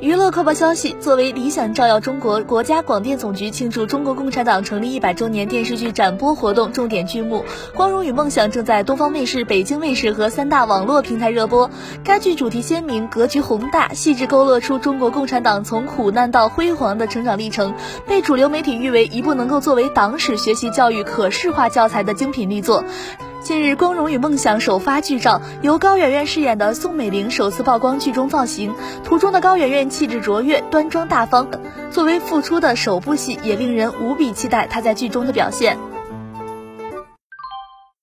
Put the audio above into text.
娱乐快报消息：作为理想照耀中国国家广电总局庆祝中国共产党成立一百周年电视剧展播活动重点剧目《光荣与梦想》正在东方卫视、北京卫视和三大网络平台热播。该剧主题鲜明，格局宏大，细致勾勒出中国共产党从苦难到辉煌的成长历程，被主流媒体誉为一部能够作为党史学习教育可视化教材的精品力作。近日，《光荣与梦想》首发剧照，由高圆圆饰演的宋美龄首次曝光剧中造型。图中的高圆圆气质卓越、端庄大方，作为复出的首部戏，也令人无比期待她在剧中的表现。